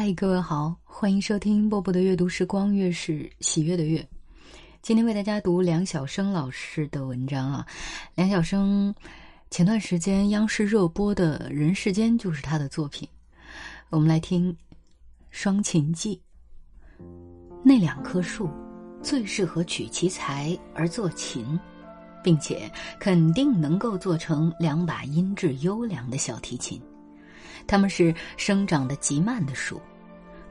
嗨，各位好，欢迎收听波波的阅读时光，月是喜悦的月。今天为大家读梁晓声老师的文章啊。梁晓声前段时间央视热播的《人世间》就是他的作品。我们来听《双琴记》。那两棵树最适合取其材而作琴，并且肯定能够做成两把音质优良的小提琴。它们是生长的极慢的树，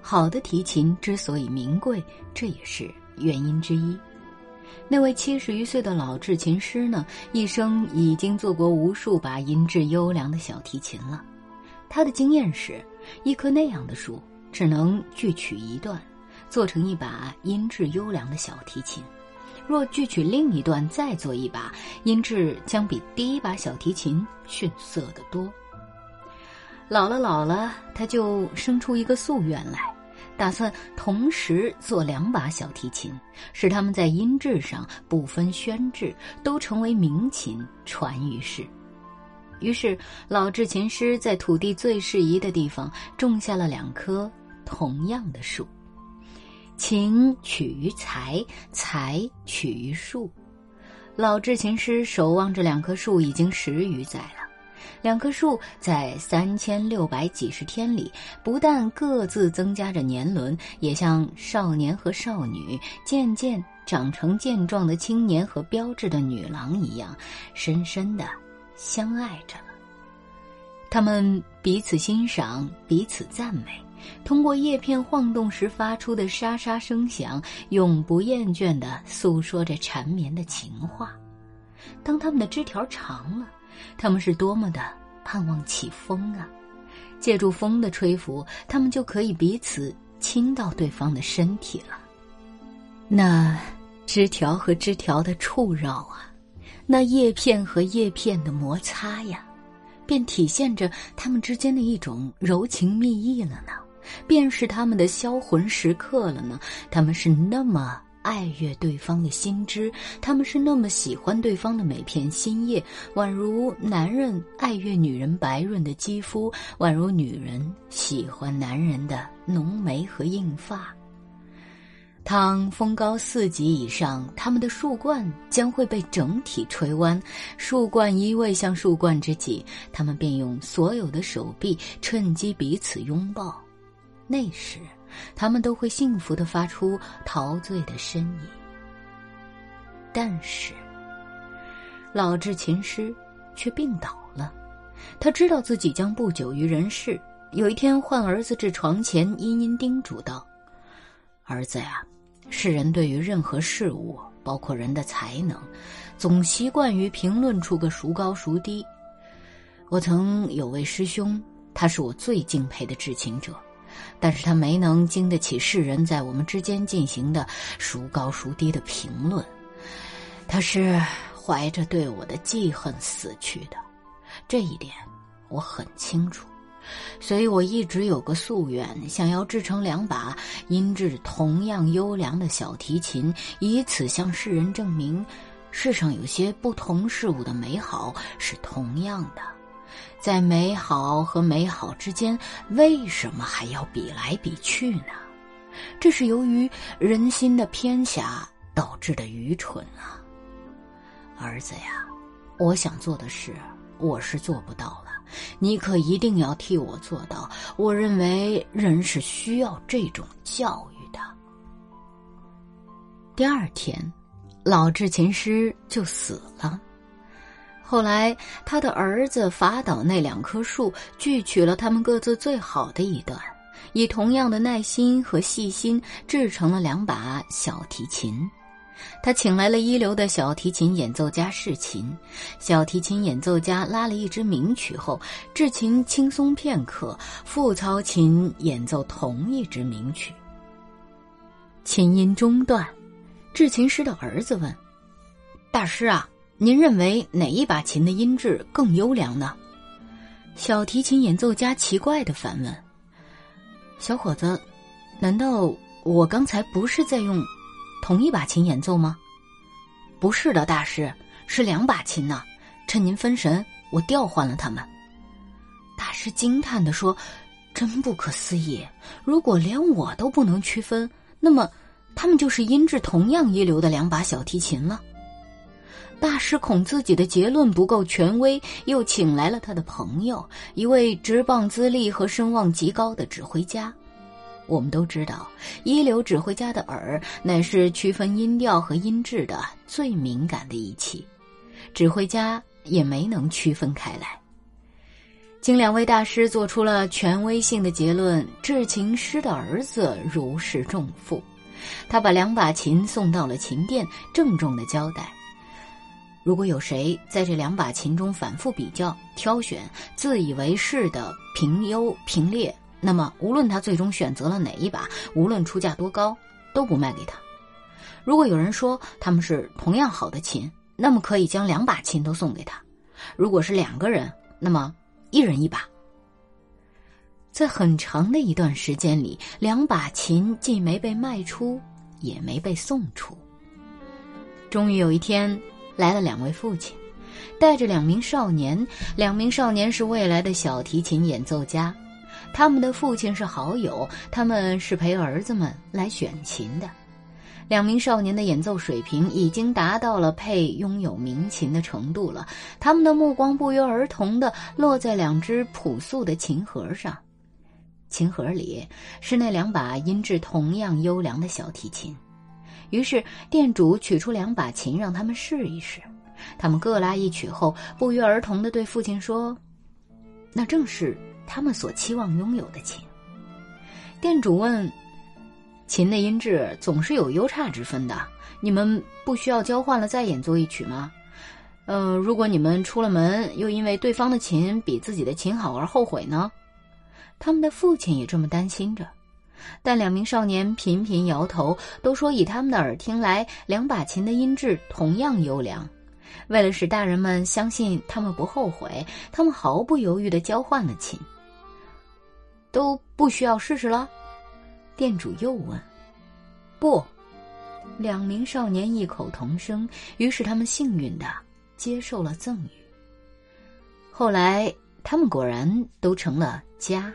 好的提琴之所以名贵，这也是原因之一。那位七十余岁的老制琴师呢，一生已经做过无数把音质优良的小提琴了。他的经验是，一棵那样的树只能锯取一段，做成一把音质优良的小提琴；若锯取另一段再做一把，音质将比第一把小提琴逊色得多。老了老了，他就生出一个夙愿来，打算同时做两把小提琴，使他们在音质上不分轩轾，都成为名琴，传于世。于是，老制琴师在土地最适宜的地方种下了两棵同样的树。琴取于材，材取于树。老制琴师守望着两棵树已经十余载了。两棵树在三千六百几十天里，不但各自增加着年轮，也像少年和少女渐渐长成健壮的青年和标致的女郎一样，深深的相爱着了。他们彼此欣赏，彼此赞美，通过叶片晃动时发出的沙沙声响，永不厌倦的诉说着缠绵的情话。当他们的枝条长了。他们是多么的盼望起风啊！借助风的吹拂，他们就可以彼此亲到对方的身体了。那枝条和枝条的触绕啊，那叶片和叶片的摩擦呀，便体现着他们之间的一种柔情蜜意了呢，便是他们的销魂时刻了呢。他们是那么。爱悦对方的心知，他们是那么喜欢对方的每片心叶，宛如男人爱悦女人白润的肌肤，宛如女人喜欢男人的浓眉和硬发。当风高四级以上，他们的树冠将会被整体吹弯，树冠依偎向树冠之际，他们便用所有的手臂趁机彼此拥抱。那时。他们都会幸福的发出陶醉的呻吟。但是，老制琴师却病倒了。他知道自己将不久于人世。有一天，唤儿子至床前，殷殷叮嘱道：“儿子呀，世人对于任何事物，包括人的才能，总习惯于评论出个孰高孰低。我曾有位师兄，他是我最敬佩的制琴者。”但是他没能经得起世人在我们之间进行的孰高孰低的评论，他是怀着对我的记恨死去的，这一点我很清楚，所以我一直有个夙愿，想要制成两把音质同样优良的小提琴，以此向世人证明，世上有些不同事物的美好是同样的。在美好和美好之间，为什么还要比来比去呢？这是由于人心的偏狭导致的愚蠢啊！儿子呀，我想做的事，我是做不到了，你可一定要替我做到。我认为人是需要这种教育的。第二天，老制琴师就死了。后来，他的儿子伐倒那两棵树，锯取了他们各自最好的一段，以同样的耐心和细心制成了两把小提琴。他请来了一流的小提琴演奏家试琴，小提琴演奏家拉了一支名曲后，制琴轻松片刻，复操琴演奏同一支名曲。琴音中断，制琴师的儿子问：“大师啊？”您认为哪一把琴的音质更优良呢？小提琴演奏家奇怪的反问：“小伙子，难道我刚才不是在用同一把琴演奏吗？”“不是的，大师，是两把琴呢。趁您分神，我调换了它们。”大师惊叹的说：“真不可思议！如果连我都不能区分，那么他们就是音质同样一流的两把小提琴了。大师恐自己的结论不够权威，又请来了他的朋友，一位直棒资历和声望极高的指挥家。我们都知道，一流指挥家的耳乃是区分音调和音质的最敏感的仪器，指挥家也没能区分开来。经两位大师做出了权威性的结论，制琴师的儿子如释重负。他把两把琴送到了琴店，郑重的交代：如果有谁在这两把琴中反复比较、挑选，自以为是的评优评劣。那么，无论他最终选择了哪一把，无论出价多高，都不卖给他。如果有人说他们是同样好的琴，那么可以将两把琴都送给他。如果是两个人，那么一人一把。在很长的一段时间里，两把琴既没被卖出，也没被送出。终于有一天，来了两位父亲，带着两名少年。两名少年是未来的小提琴演奏家。他们的父亲是好友，他们是陪儿子们来选琴的。两名少年的演奏水平已经达到了配拥有名琴的程度了。他们的目光不约而同地落在两只朴素的琴盒上，琴盒里是那两把音质同样优良的小提琴。于是店主取出两把琴让他们试一试。他们各拉一曲后，不约而同的对父亲说：“那正是。”他们所期望拥有的琴。店主问：“琴的音质总是有优差之分的，你们不需要交换了再演奏一曲吗？呃，如果你们出了门又因为对方的琴比自己的琴好而后悔呢？”他们的父亲也这么担心着，但两名少年频频摇头，都说以他们的耳听来，两把琴的音质同样优良。为了使大人们相信他们不后悔，他们毫不犹豫地交换了琴。都不需要试试了，店主又问：“不。”两名少年异口同声，于是他们幸运的接受了赠与。后来，他们果然都成了家，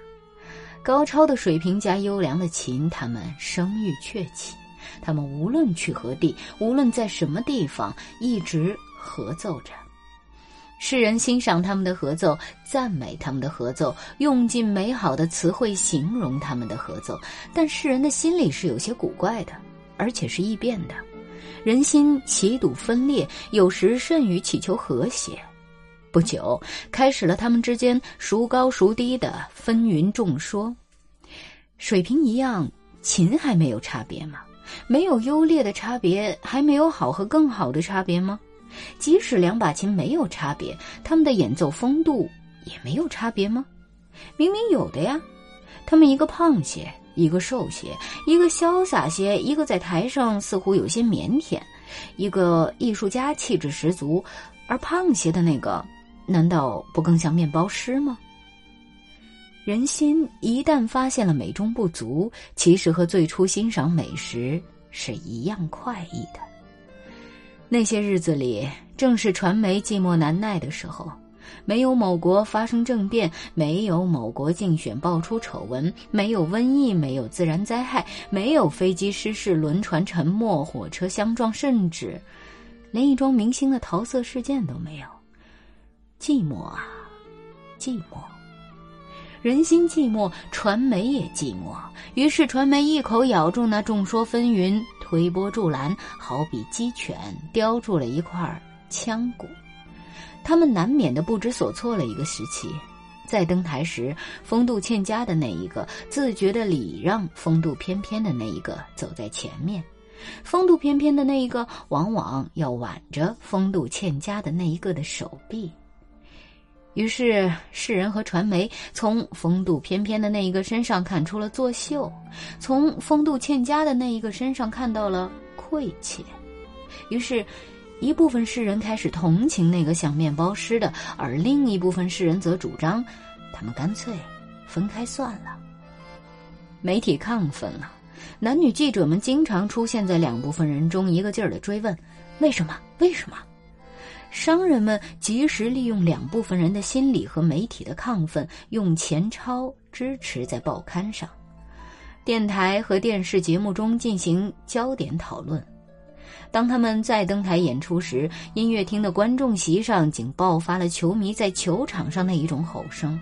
高超的水平加优良的琴，他们声誉鹊起。他们无论去何地，无论在什么地方，一直合奏着。世人欣赏他们的合奏，赞美他们的合奏，用尽美好的词汇形容他们的合奏。但世人的心里是有些古怪的，而且是易变的。人心奇堵分裂，有时甚于祈求和谐。不久，开始了他们之间孰高孰低的纷纭众说。水平一样，琴还没有差别吗？没有优劣的差别，还没有好和更好的差别吗？即使两把琴没有差别，他们的演奏风度也没有差别吗？明明有的呀！他们一个胖些，一个瘦些；一个潇洒些，一个在台上似乎有些腼腆；一个艺术家气质十足，而胖些的那个，难道不更像面包师吗？人心一旦发现了美中不足，其实和最初欣赏美食是一样快意的。那些日子里，正是传媒寂寞难耐的时候，没有某国发生政变，没有某国竞选爆出丑闻，没有瘟疫，没有自然灾害，没有飞机失事、轮船沉没、火车相撞，甚至连一桩明星的桃色事件都没有。寂寞啊，寂寞！人心寂寞，传媒也寂寞。于是，传媒一口咬住那众说纷纭。推波助澜，好比鸡犬叼住了一块枪骨，他们难免的不知所措了一个时期。在登台时，风度欠佳的那一个自觉的礼让风度翩翩的那一个走在前面，风度翩翩的那一个往往要挽着风度欠佳的那一个的手臂。于是，世人和传媒从风度翩翩的那一个身上看出了作秀，从风度欠佳的那一个身上看到了愧怯。于是，一部分世人开始同情那个像面包师的，而另一部分世人则主张，他们干脆分开算了。媒体亢奋了，男女记者们经常出现在两部分人中，一个劲儿的追问：为什么？为什么？商人们及时利用两部分人的心理和媒体的亢奋，用钱钞支持在报刊上、电台和电视节目中进行焦点讨论。当他们再登台演出时，音乐厅的观众席上竟爆发了球迷在球场上的一种吼声：“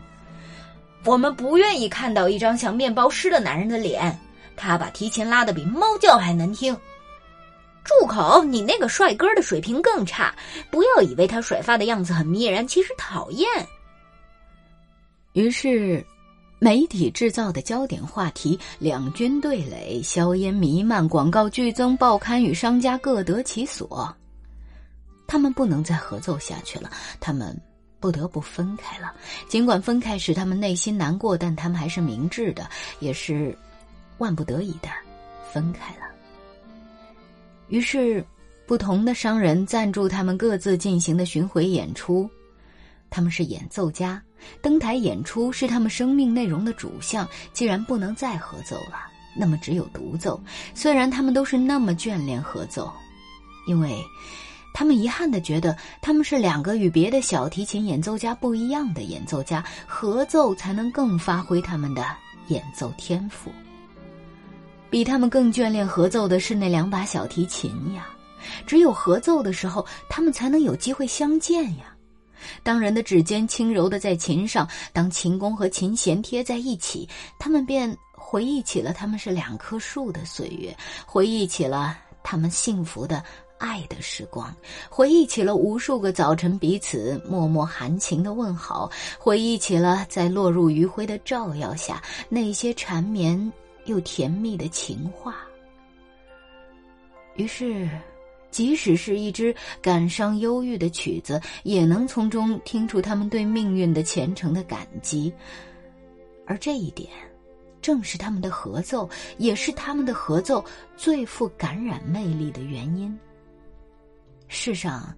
我们不愿意看到一张像面包师的男人的脸，他把提琴拉得比猫叫还难听。”住口！你那个帅哥的水平更差。不要以为他甩发的样子很迷人，其实讨厌。于是，媒体制造的焦点话题两军对垒，硝烟弥漫，广告剧增，报刊与商家各得其所。他们不能再合奏下去了，他们不得不分开了。尽管分开使他们内心难过，但他们还是明智的，也是万不得已的分开了。于是，不同的商人赞助他们各自进行的巡回演出。他们是演奏家，登台演出是他们生命内容的主项。既然不能再合奏了，那么只有独奏。虽然他们都是那么眷恋合奏，因为他们遗憾的觉得他们是两个与别的小提琴演奏家不一样的演奏家，合奏才能更发挥他们的演奏天赋。比他们更眷恋合奏的是那两把小提琴呀，只有合奏的时候，他们才能有机会相见呀。当人的指尖轻柔的在琴上，当琴弓和琴弦贴在一起，他们便回忆起了他们是两棵树的岁月，回忆起了他们幸福的爱的时光，回忆起了无数个早晨彼此默默含情的问好，回忆起了在落入余晖的照耀下那些缠绵。又甜蜜的情话。于是，即使是一支感伤忧郁的曲子，也能从中听出他们对命运的虔诚的感激。而这一点，正是他们的合奏，也是他们的合奏最富感染魅力的原因。世上，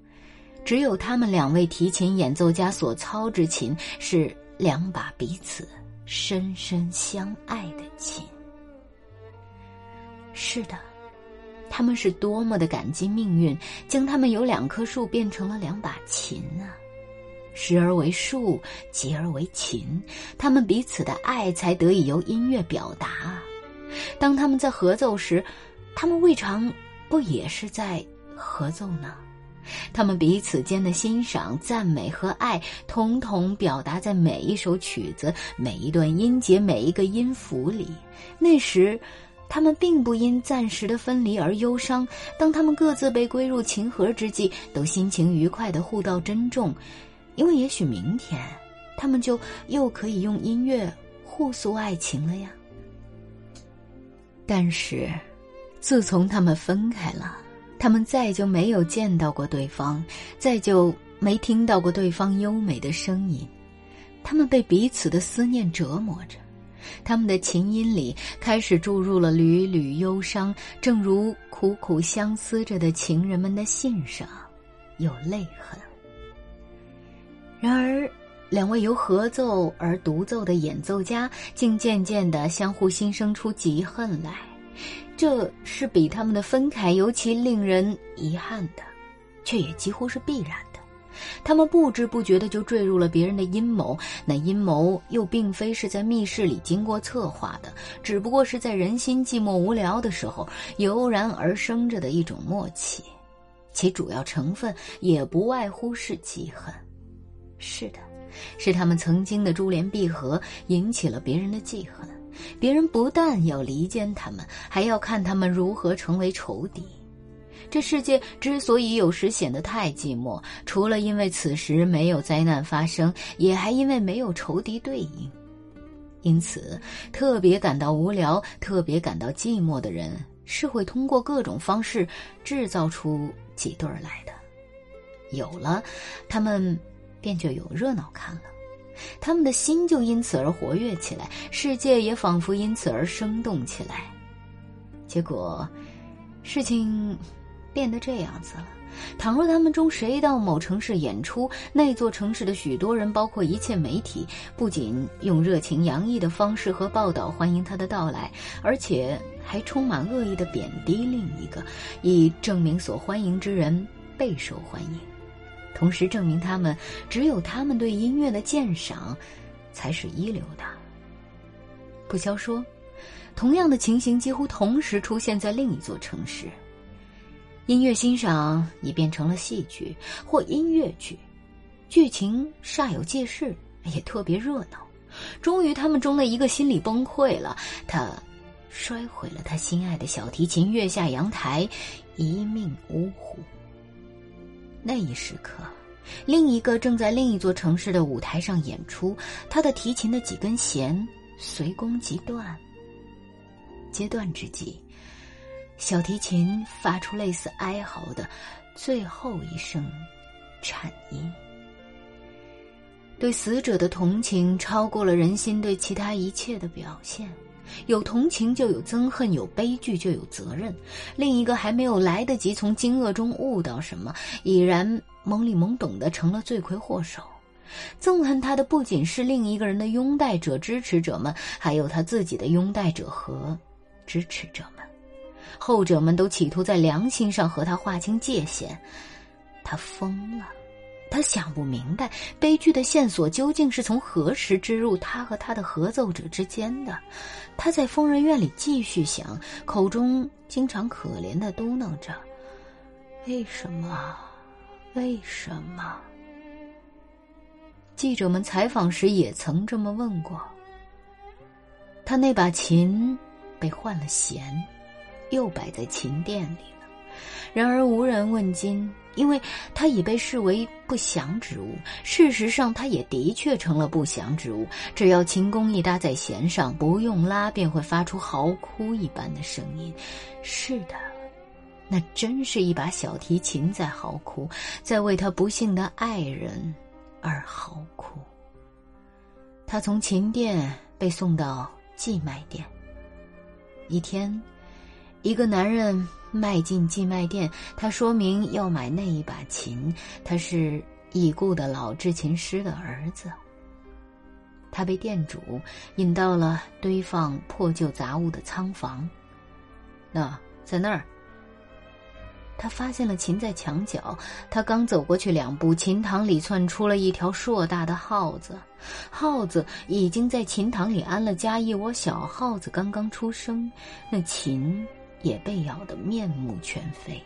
只有他们两位提琴演奏家所操之琴，是两把彼此深深相爱的琴。是的，他们是多么的感激命运，将他们由两棵树变成了两把琴啊！时而为树，结而为琴，他们彼此的爱才得以由音乐表达。当他们在合奏时，他们未尝不也是在合奏呢？他们彼此间的欣赏、赞美和爱，统统表达在每一首曲子、每一段音节、每一个音符里。那时。他们并不因暂时的分离而忧伤，当他们各自被归入琴盒之际，都心情愉快的互道珍重，因为也许明天，他们就又可以用音乐互诉爱情了呀。但是，自从他们分开了，他们再就没有见到过对方，再就没听到过对方优美的声音，他们被彼此的思念折磨着。他们的琴音里开始注入了缕缕忧伤，正如苦苦相思着的情人们的信上有泪痕。然而，两位由合奏而独奏的演奏家竟渐渐的相互心生出嫉恨来，这是比他们的分开尤其令人遗憾的，却也几乎是必然的。他们不知不觉的就坠入了别人的阴谋，那阴谋又并非是在密室里经过策划的，只不过是在人心寂寞无聊的时候油然而生着的一种默契，其主要成分也不外乎是记恨。是的，是他们曾经的珠联璧合引起了别人的记恨，别人不但要离间他们，还要看他们如何成为仇敌。这世界之所以有时显得太寂寞，除了因为此时没有灾难发生，也还因为没有仇敌对应。因此，特别感到无聊、特别感到寂寞的人，是会通过各种方式制造出几对儿来的。有了，他们便就有热闹看了，他们的心就因此而活跃起来，世界也仿佛因此而生动起来。结果，事情。变得这样子了。倘若他们中谁到某城市演出，那座城市的许多人，包括一切媒体，不仅用热情洋溢的方式和报道欢迎他的到来，而且还充满恶意的贬低另一个，以证明所欢迎之人备受欢迎。同时证明他们只有他们对音乐的鉴赏才是一流的。不消说，同样的情形几乎同时出现在另一座城市。音乐欣赏已变成了戏剧或音乐剧，剧情煞有介事，也特别热闹。终于，他们中的一个心理崩溃了，他摔毁了他心爱的小提琴，跃下阳台，一命呜呼。那一时刻，另一个正在另一座城市的舞台上演出，他的提琴的几根弦随弓即断。阶段之际，小提琴发出类似哀嚎的最后一声颤音。对死者的同情超过了人心对其他一切的表现。有同情就有憎恨，有悲剧就有责任。另一个还没有来得及从惊愕中悟到什么，已然懵里懵懂的成了罪魁祸首。憎恨他的不仅是另一个人的拥戴者、支持者们，还有他自己的拥戴者和支持者们。后者们都企图在良心上和他划清界限。他疯了。他想不明白，悲剧的线索究竟是从何时织入他和他的合奏者之间的。他在疯人院里继续想，口中经常可怜的嘟囔着：“为什么？为什么？”记者们采访时也曾这么问过。他那把琴被换了弦，又摆在琴店里了，然而无人问津。因为它已被视为不祥之物，事实上，它也的确成了不祥之物。只要琴弓一搭在弦上，不用拉，便会发出嚎哭一般的声音。是的，那真是一把小提琴在嚎哭，在为他不幸的爱人而嚎哭。他从琴店被送到寄卖店。一天，一个男人。迈进寄卖店，他说明要买那一把琴。他是已故的老制琴师的儿子。他被店主引到了堆放破旧杂物的仓房。那在那儿，他发现了琴在墙角。他刚走过去两步，琴堂里窜出了一条硕大的耗子。耗子已经在琴堂里安了家，一窝小耗子刚刚出生。那琴。也被咬得面目全非。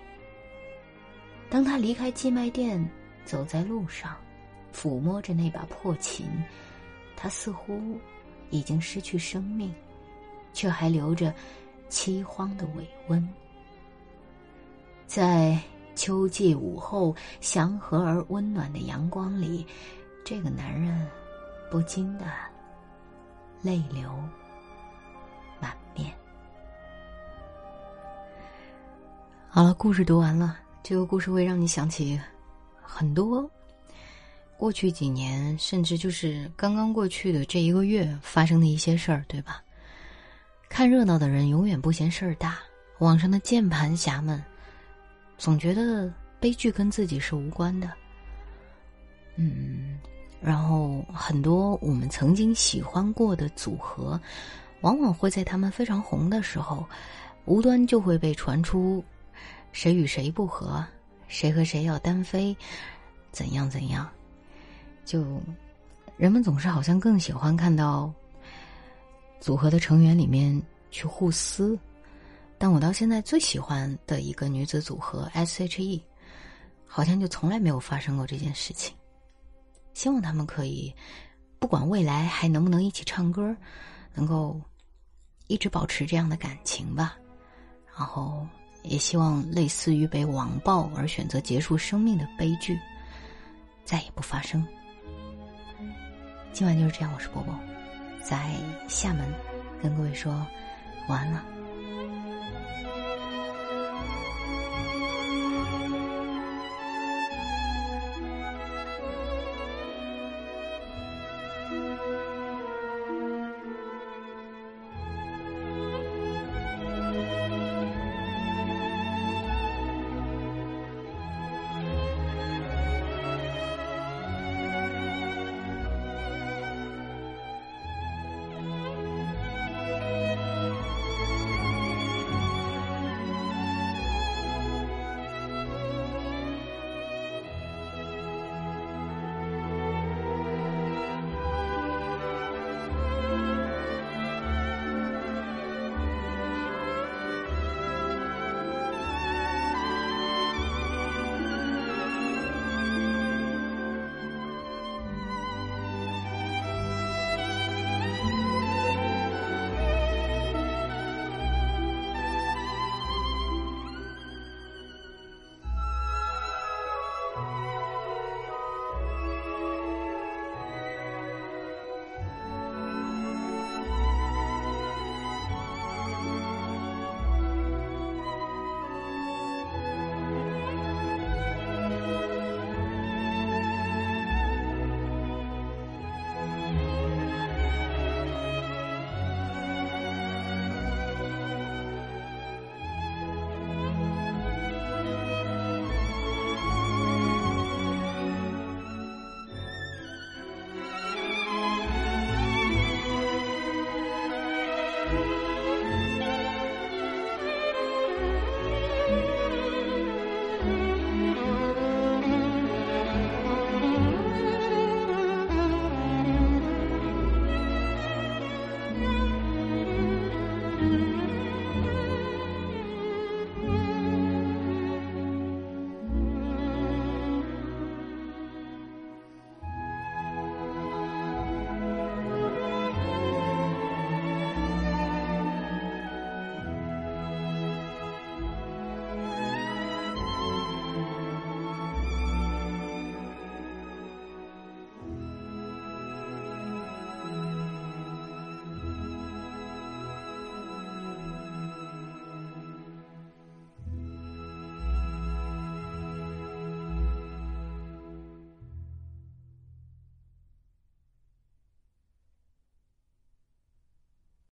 当他离开寄卖店，走在路上，抚摸着那把破琴，他似乎已经失去生命，却还留着凄荒的尾温。在秋季午后祥和而温暖的阳光里，这个男人不禁的泪流好了，故事读完了。这个故事会让你想起很多过去几年，甚至就是刚刚过去的这一个月发生的一些事儿，对吧？看热闹的人永远不嫌事儿大，网上的键盘侠们总觉得悲剧跟自己是无关的。嗯，然后很多我们曾经喜欢过的组合，往往会在他们非常红的时候，无端就会被传出。谁与谁不和，谁和谁要单飞，怎样怎样？就人们总是好像更喜欢看到组合的成员里面去互撕，但我到现在最喜欢的一个女子组合 S.H.E，好像就从来没有发生过这件事情。希望他们可以，不管未来还能不能一起唱歌，能够一直保持这样的感情吧。然后。也希望类似于被网暴而选择结束生命的悲剧再也不发生。今晚就是这样，我是波波，在厦门跟各位说晚安了。